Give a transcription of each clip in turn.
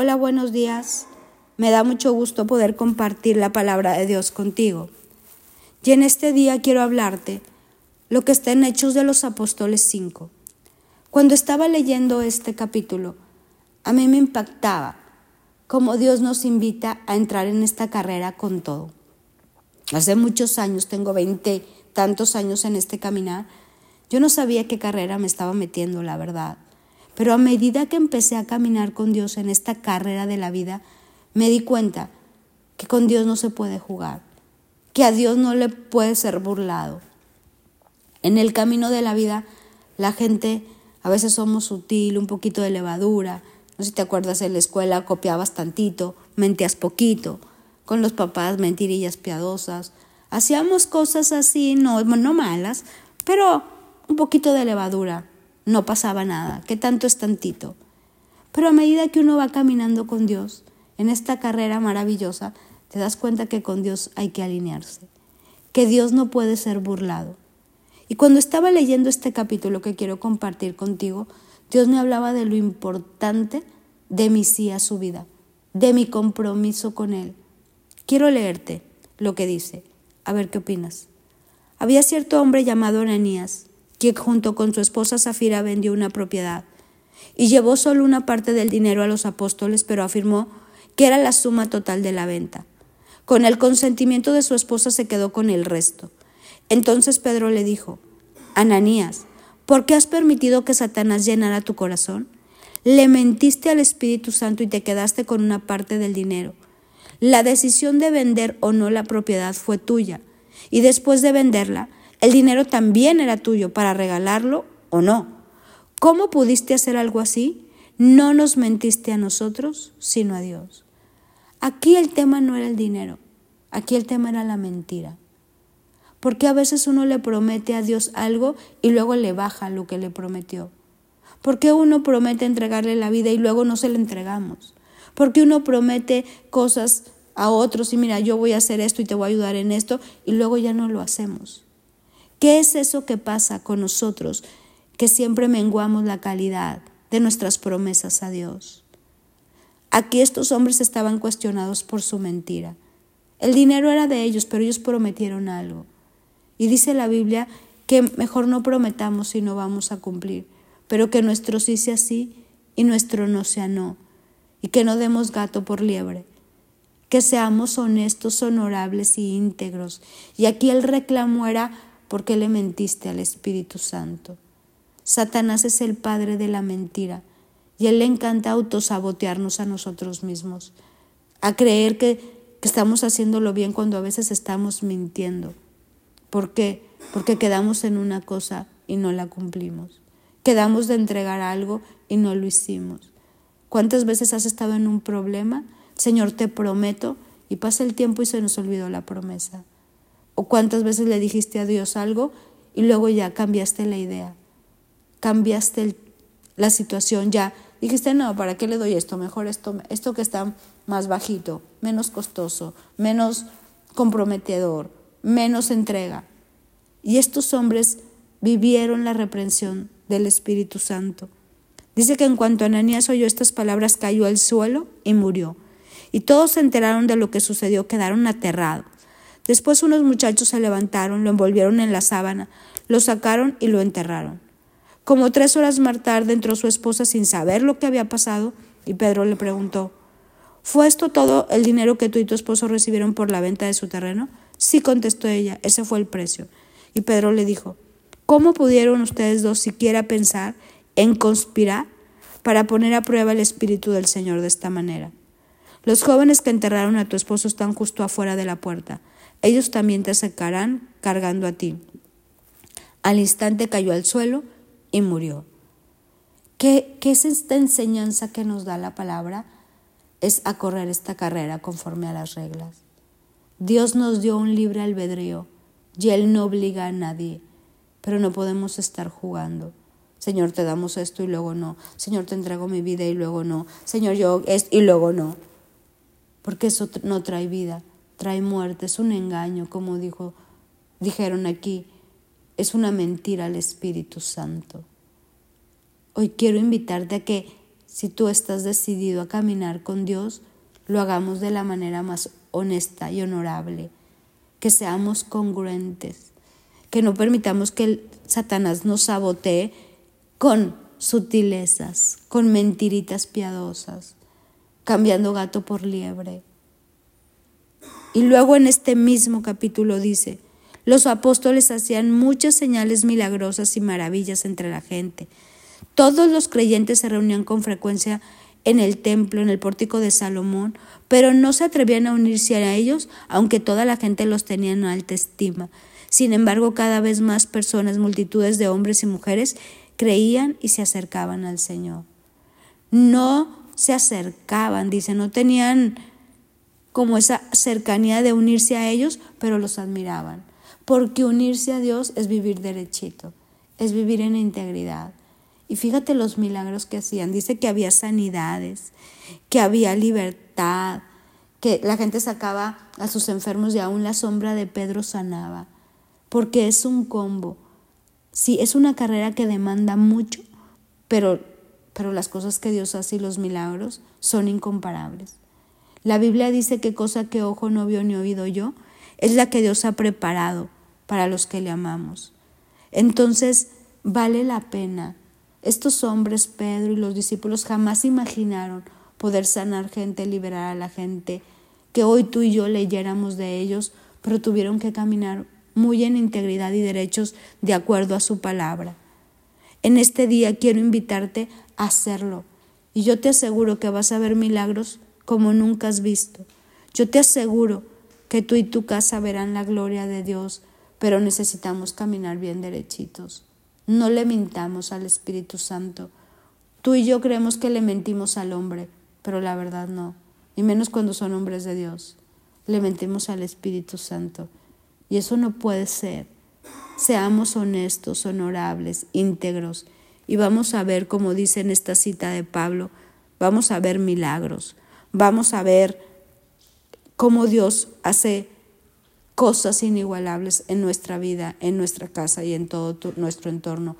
Hola, buenos días. Me da mucho gusto poder compartir la palabra de Dios contigo. Y en este día quiero hablarte lo que está en Hechos de los Apóstoles 5. Cuando estaba leyendo este capítulo, a mí me impactaba cómo Dios nos invita a entrar en esta carrera con todo. Hace muchos años, tengo veinte tantos años en este caminar, yo no sabía qué carrera me estaba metiendo, la verdad. Pero a medida que empecé a caminar con Dios en esta carrera de la vida, me di cuenta que con Dios no se puede jugar, que a Dios no le puede ser burlado. En el camino de la vida, la gente a veces somos sutil, un poquito de levadura. No sé si te acuerdas en la escuela copiabas tantito, mentías poquito, con los papás mentirillas piadosas. Hacíamos cosas así, no, no malas, pero un poquito de levadura, no pasaba nada, que tanto es tantito. Pero a medida que uno va caminando con Dios, en esta carrera maravillosa, te das cuenta que con Dios hay que alinearse, que Dios no puede ser burlado. Y cuando estaba leyendo este capítulo que quiero compartir contigo, Dios me hablaba de lo importante de mi sí a su vida, de mi compromiso con Él. Quiero leerte lo que dice, a ver qué opinas. Había cierto hombre llamado Ananías, que junto con su esposa Zafira vendió una propiedad y llevó solo una parte del dinero a los apóstoles, pero afirmó que era la suma total de la venta. Con el consentimiento de su esposa se quedó con el resto. Entonces Pedro le dijo, Ananías, ¿por qué has permitido que Satanás llenara tu corazón? Le mentiste al Espíritu Santo y te quedaste con una parte del dinero. La decisión de vender o no la propiedad fue tuya, y después de venderla, el dinero también era tuyo para regalarlo o no. ¿Cómo pudiste hacer algo así? No nos mentiste a nosotros, sino a Dios. Aquí el tema no era el dinero, aquí el tema era la mentira. Porque a veces uno le promete a Dios algo y luego le baja lo que le prometió. Porque uno promete entregarle la vida y luego no se le entregamos. Porque uno promete cosas a otros y mira, yo voy a hacer esto y te voy a ayudar en esto y luego ya no lo hacemos. ¿Qué es eso que pasa con nosotros que siempre menguamos la calidad de nuestras promesas a Dios? Aquí estos hombres estaban cuestionados por su mentira. El dinero era de ellos, pero ellos prometieron algo. Y dice la Biblia que mejor no prometamos si no vamos a cumplir, pero que nuestro sí sea sí y nuestro no sea no, y que no demos gato por liebre, que seamos honestos, honorables y íntegros. Y aquí el reclamo era ¿Por qué le mentiste al Espíritu Santo? Satanás es el padre de la mentira y él le encanta autosabotearnos a nosotros mismos, a creer que, que estamos haciéndolo bien cuando a veces estamos mintiendo. ¿Por qué? Porque quedamos en una cosa y no la cumplimos. Quedamos de entregar algo y no lo hicimos. ¿Cuántas veces has estado en un problema? Señor, te prometo, y pasa el tiempo y se nos olvidó la promesa. ¿O cuántas veces le dijiste a Dios algo y luego ya cambiaste la idea? Cambiaste la situación, ya dijiste, no, ¿para qué le doy esto? Mejor esto, esto que está más bajito, menos costoso, menos comprometedor, menos entrega. Y estos hombres vivieron la reprensión del Espíritu Santo. Dice que en cuanto Ananías oyó estas palabras, cayó al suelo y murió. Y todos se enteraron de lo que sucedió, quedaron aterrados. Después unos muchachos se levantaron, lo envolvieron en la sábana, lo sacaron y lo enterraron. Como tres horas más tarde entró su esposa sin saber lo que había pasado y Pedro le preguntó, ¿Fue esto todo el dinero que tú y tu esposo recibieron por la venta de su terreno? Sí, contestó ella, ese fue el precio. Y Pedro le dijo, ¿cómo pudieron ustedes dos siquiera pensar en conspirar para poner a prueba el espíritu del Señor de esta manera? Los jóvenes que enterraron a tu esposo están justo afuera de la puerta ellos también te sacarán cargando a ti. Al instante cayó al suelo y murió. ¿Qué, ¿Qué, es esta enseñanza que nos da la palabra? Es a correr esta carrera conforme a las reglas. Dios nos dio un libre albedrío y Él no obliga a nadie, pero no podemos estar jugando. Señor, te damos esto y luego no. Señor, te entrego mi vida y luego no. Señor, yo esto y luego no. Porque eso no trae vida trae muerte, es un engaño, como dijo, dijeron aquí, es una mentira al Espíritu Santo. Hoy quiero invitarte a que si tú estás decidido a caminar con Dios, lo hagamos de la manera más honesta y honorable, que seamos congruentes, que no permitamos que Satanás nos sabotee con sutilezas, con mentiritas piadosas, cambiando gato por liebre. Y luego en este mismo capítulo dice, los apóstoles hacían muchas señales milagrosas y maravillas entre la gente. Todos los creyentes se reunían con frecuencia en el templo, en el pórtico de Salomón, pero no se atrevían a unirse a ellos, aunque toda la gente los tenía en alta estima. Sin embargo, cada vez más personas, multitudes de hombres y mujeres, creían y se acercaban al Señor. No se acercaban, dice, no tenían como esa cercanía de unirse a ellos, pero los admiraban. Porque unirse a Dios es vivir derechito, es vivir en integridad. Y fíjate los milagros que hacían. Dice que había sanidades, que había libertad, que la gente sacaba a sus enfermos y aún la sombra de Pedro sanaba. Porque es un combo Sí, es una carrera que demanda mucho, pero, pero las cosas que Dios hace y los milagros son incomparables. La Biblia dice que cosa que ojo no vio ni oído yo es la que Dios ha preparado para los que le amamos. Entonces, vale la pena. Estos hombres, Pedro y los discípulos, jamás imaginaron poder sanar gente, liberar a la gente, que hoy tú y yo leyéramos de ellos, pero tuvieron que caminar muy en integridad y derechos de acuerdo a su palabra. En este día quiero invitarte hacerlo y yo te aseguro que vas a ver milagros como nunca has visto. Yo te aseguro que tú y tu casa verán la gloria de Dios, pero necesitamos caminar bien derechitos. No le mintamos al Espíritu Santo. Tú y yo creemos que le mentimos al hombre, pero la verdad no, y menos cuando son hombres de Dios. Le mentimos al Espíritu Santo. Y eso no puede ser. Seamos honestos, honorables, íntegros. Y vamos a ver, como dice en esta cita de Pablo, vamos a ver milagros. Vamos a ver cómo Dios hace cosas inigualables en nuestra vida, en nuestra casa y en todo nuestro entorno.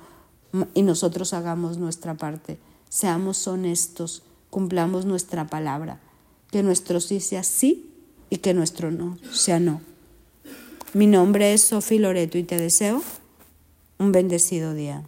Y nosotros hagamos nuestra parte. Seamos honestos, cumplamos nuestra palabra. Que nuestro sí sea sí y que nuestro no sea no. Mi nombre es Sofi Loreto y te deseo un bendecido día.